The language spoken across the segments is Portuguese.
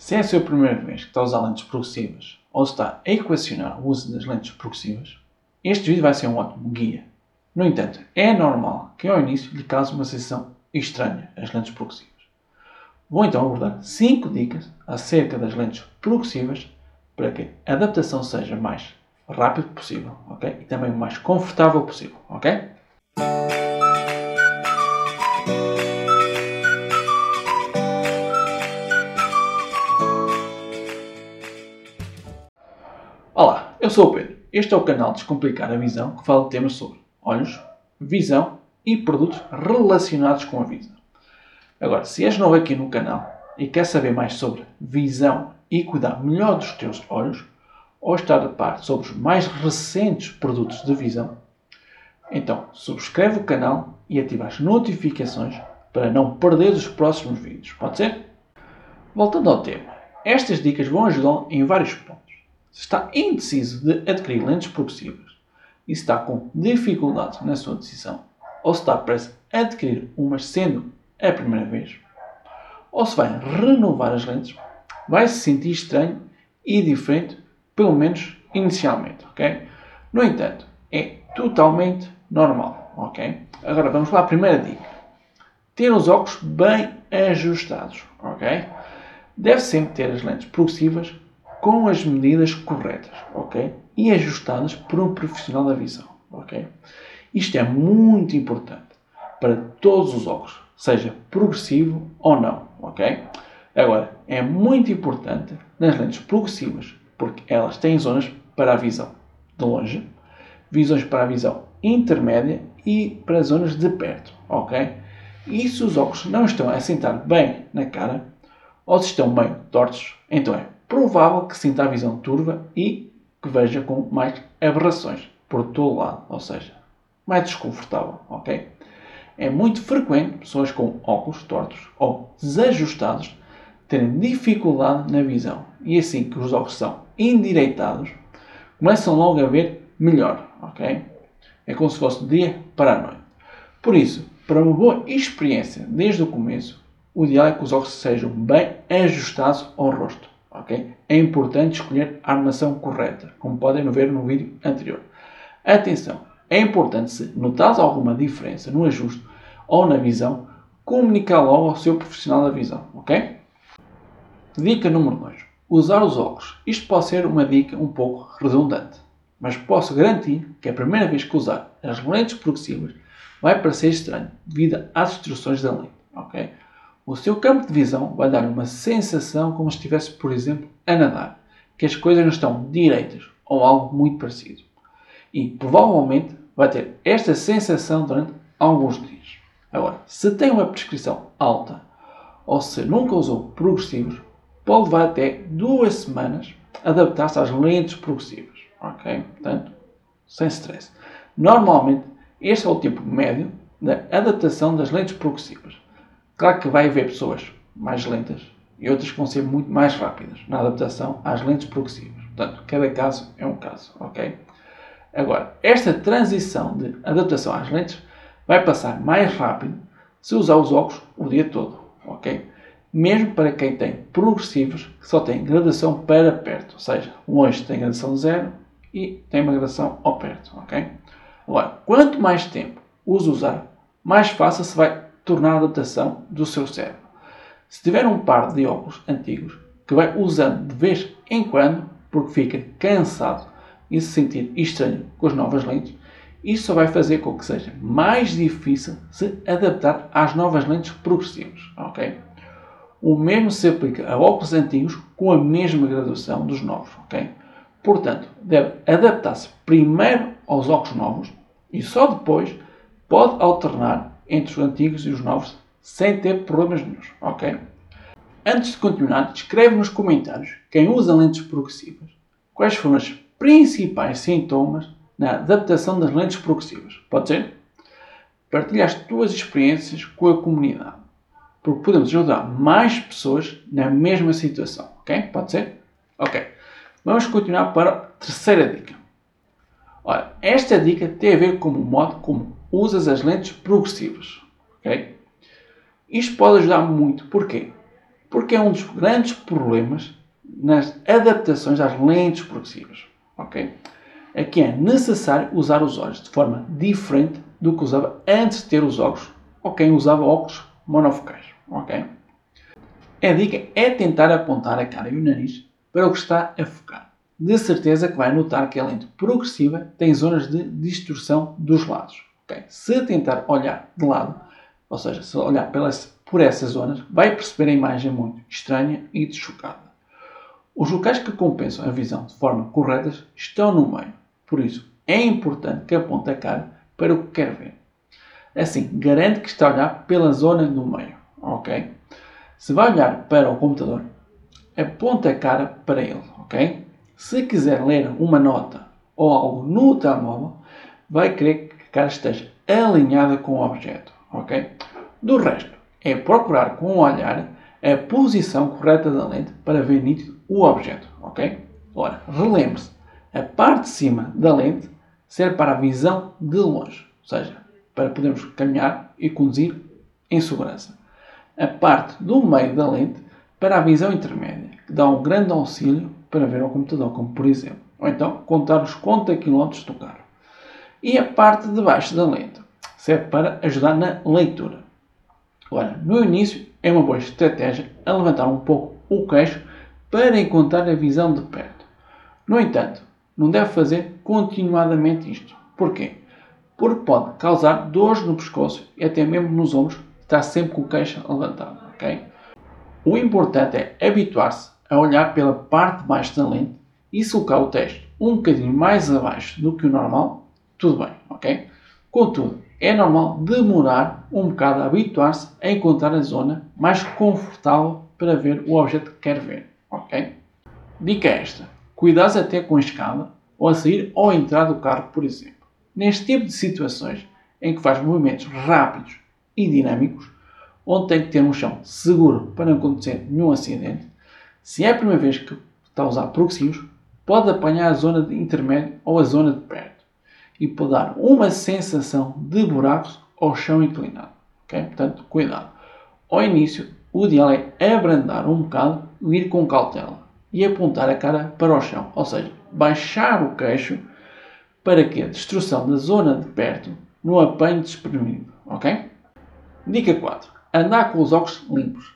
Se é a sua primeira vez que está a usar lentes progressivas ou está a equacionar o uso das lentes progressivas, este vídeo vai ser um ótimo guia. No entanto, é normal que ao início lhe cause uma sensação estranha as lentes progressivas. Vou então abordar 5 dicas acerca das lentes progressivas para que a adaptação seja mais rápido possível, ok? E também o mais confortável possível, ok? Eu sou o Pedro. Este é o canal Descomplicar a Visão que fala de temas sobre olhos, visão e produtos relacionados com a visão. Agora, se és novo aqui no canal e quer saber mais sobre visão e cuidar melhor dos teus olhos, ou estar a par sobre os mais recentes produtos de visão, então subscreve o canal e ativa as notificações para não perder os próximos vídeos. Pode ser? Voltando ao tema, estas dicas vão ajudá-lo em vários pontos. Se está indeciso de adquirir lentes progressivas e está com dificuldades na sua decisão, ou se está prestes a adquirir umas sendo a primeira vez, ou se vai renovar as lentes, vai se sentir estranho e diferente pelo menos inicialmente, ok? No entanto, é totalmente normal, ok? Agora vamos lá primeira dica. Ter os óculos bem ajustados, ok? Deve sempre ter as lentes progressivas com as medidas corretas, ok? E ajustadas por um profissional da visão, ok? Isto é muito importante para todos os óculos, seja progressivo ou não, ok? Agora, é muito importante nas lentes progressivas porque elas têm zonas para a visão de longe, visões para a visão intermédia e para zonas de perto, ok? E se os óculos não estão a assentar bem na cara, ou se estão meio tortos, então é provável que sinta a visão turva e que veja com mais aberrações por todo lado, ou seja, mais desconfortável, ok? É muito frequente pessoas com óculos tortos ou desajustados terem dificuldade na visão e assim que os óculos são endireitados, começam logo a ver melhor, ok? É como se fosse dia para a noite. Por isso, para uma boa experiência desde o começo, o ideal é que os óculos sejam bem ajustados ao rosto, ok? É importante escolher a armação correta, como podem ver no vídeo anterior. Atenção, é importante se notares alguma diferença no ajuste ou na visão, comunicar logo ao seu profissional da visão? Dica número 2 usar os óculos. Isto pode ser uma dica um pouco redundante, mas posso garantir que a primeira vez que usar as lentes progressivas vai parecer estranho devido às instruções da lente. Okay? O seu campo de visão vai dar uma sensação como se estivesse, por exemplo, a nadar, que as coisas não estão direitas ou algo muito parecido. E provavelmente vai ter esta sensação durante alguns dias. Agora, se tem uma prescrição alta ou se nunca usou progressivos, pode levar até duas semanas adaptar-se às lentes progressivas. Ok? Portanto, sem stress. Normalmente, este é o tempo médio da adaptação das lentes progressivas. Claro que vai haver pessoas mais lentas e outras que vão ser muito mais rápidas na adaptação às lentes progressivas. Portanto, cada caso é um caso, ok? Agora, esta transição de adaptação às lentes vai passar mais rápido se usar os óculos o dia todo, ok? mesmo para quem tem progressivos que só tem gradação para perto, ou seja, longe tem gradação zero e tem uma gradação ao perto, ok? Agora, quanto mais tempo usa usar, mais fácil se vai tornar a adaptação do seu cérebro. Se tiver um par de óculos antigos que vai usando de vez em quando, porque fica cansado e se sentir estranho com as novas lentes, isso só vai fazer com que seja mais difícil se adaptar às novas lentes progressivas, ok? O mesmo se aplica a óculos antigos com a mesma graduação dos novos, ok? Portanto, deve adaptar-se primeiro aos óculos novos e só depois pode alternar entre os antigos e os novos sem ter problemas nenhums, ok? Antes de continuar, escreve nos comentários quem usa lentes progressivas quais foram os principais sintomas na adaptação das lentes progressivas. Pode ser? Partilha as tuas experiências com a comunidade porque podemos ajudar mais pessoas na mesma situação. Ok? Pode ser? Ok. Vamos continuar para a terceira dica. Ora, esta dica tem a ver com o modo como usas as lentes progressivas. Ok? Isto pode ajudar muito. Porquê? Porque é um dos grandes problemas nas adaptações às lentes progressivas. Ok? Aqui é necessário usar os olhos de forma diferente do que usava antes de ter os óculos ou quem usava óculos monofocais. Ok? A dica é tentar apontar a cara e o nariz para o que está a focar. De certeza que vai notar que a lente progressiva tem zonas de distorção dos lados. Okay? Se tentar olhar de lado, ou seja, se olhar pelas, por essas zonas, vai perceber a imagem muito estranha e deschocada. Os locais que compensam a visão de forma correta estão no meio. Por isso, é importante que aponte a cara para o que quer ver. Assim, garante que está a olhar pela zona do meio. Ok? Se vai olhar para o computador, aponte a cara para ele. Ok? Se quiser ler uma nota ou algo no telemóvel, vai querer cara esteja alinhada com o objeto. Ok? Do resto, é procurar com o olhar a posição correta da lente para ver nítido o objeto. Ok? Ora, relembre-se, a parte de cima da lente serve para a visão de longe, ou seja, para podermos caminhar e conduzir em segurança. A parte do meio da lente para a visão intermédia, que dá um grande auxílio para ver ao computador, como por exemplo, ou então contar os conta quilómetros do carro. E a parte de baixo da lente serve para ajudar na leitura. Ora, no início é uma boa estratégia a levantar um pouco o queixo para encontrar a visão de perto. No entanto, não deve fazer continuadamente isto. Porquê? Porque pode causar dores no pescoço e até mesmo nos ombros, estar sempre com o queixo levantado. Okay? O importante é habituar-se a olhar pela parte de baixo da lente e se colocar o texto um bocadinho mais abaixo do que o normal, tudo bem, ok? Contudo, é normal demorar um bocado a habituar-se a encontrar a zona mais confortável para ver o objeto que quer ver, ok? Dica esta: cuidado até com a escada ou a sair ou a entrar do carro, por exemplo. Neste tipo de situações em que faz movimentos rápidos e dinâmicos, onde tem que ter um chão seguro para não acontecer nenhum acidente, se é a primeira vez que está a usar progressivos, pode apanhar a zona de intermédio ou a zona de perto e pode dar uma sensação de buracos ou chão inclinado. Okay? Portanto, cuidado. Ao início, o ideal é abrandar um bocado e ir com cautela e apontar a cara para o chão, ou seja, baixar o queixo para que a destruição da zona de perto não apanhe desprevenido. Ok? Dica 4. Andar com os óculos limpos.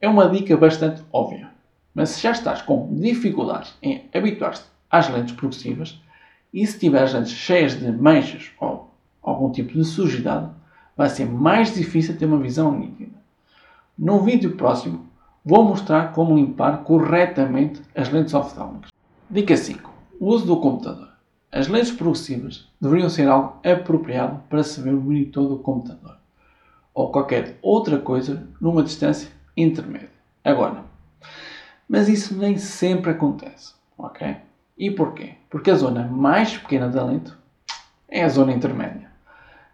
É uma dica bastante óbvia, mas se já estás com dificuldades em habituar-te às lentes progressivas, e se tiver as lentes cheias de manchas ou algum tipo de sujidade, vai ser mais difícil ter uma visão nítida. No vídeo próximo, vou mostrar como limpar corretamente as lentes oftálmicas. Dica 5. O uso do computador. As lentes progressivas deveriam ser algo apropriado para se ver o monitor do computador ou qualquer outra coisa numa distância intermédia. Agora, mas isso nem sempre acontece, ok? E porquê? Porque a zona mais pequena da lente é a zona intermédia.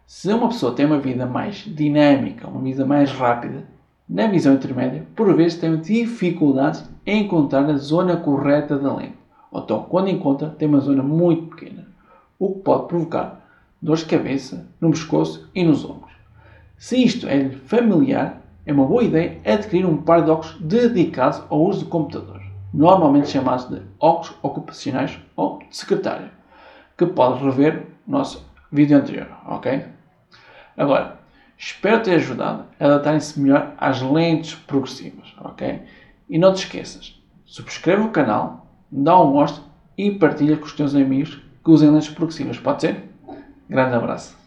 Se uma pessoa tem uma vida mais dinâmica, uma vida mais rápida, na visão intermédia, por vezes tem dificuldades em encontrar a zona correta da lente. Ou então, quando encontra, tem uma zona muito pequena, o que pode provocar dores de cabeça, no pescoço e nos ombros. Se isto é familiar, é uma boa ideia adquirir um par de óculos dedicados ao uso do computador normalmente chamados de óculos ocupacionais ou de secretária, que pode rever no nosso vídeo anterior, ok? Agora, espero ter ajudado a adaptarem-se melhor às lentes progressivas, ok? E não te esqueças, subscreve o canal, dá um gosto e partilha com os teus amigos que usem lentes progressivas, pode ser? Grande abraço!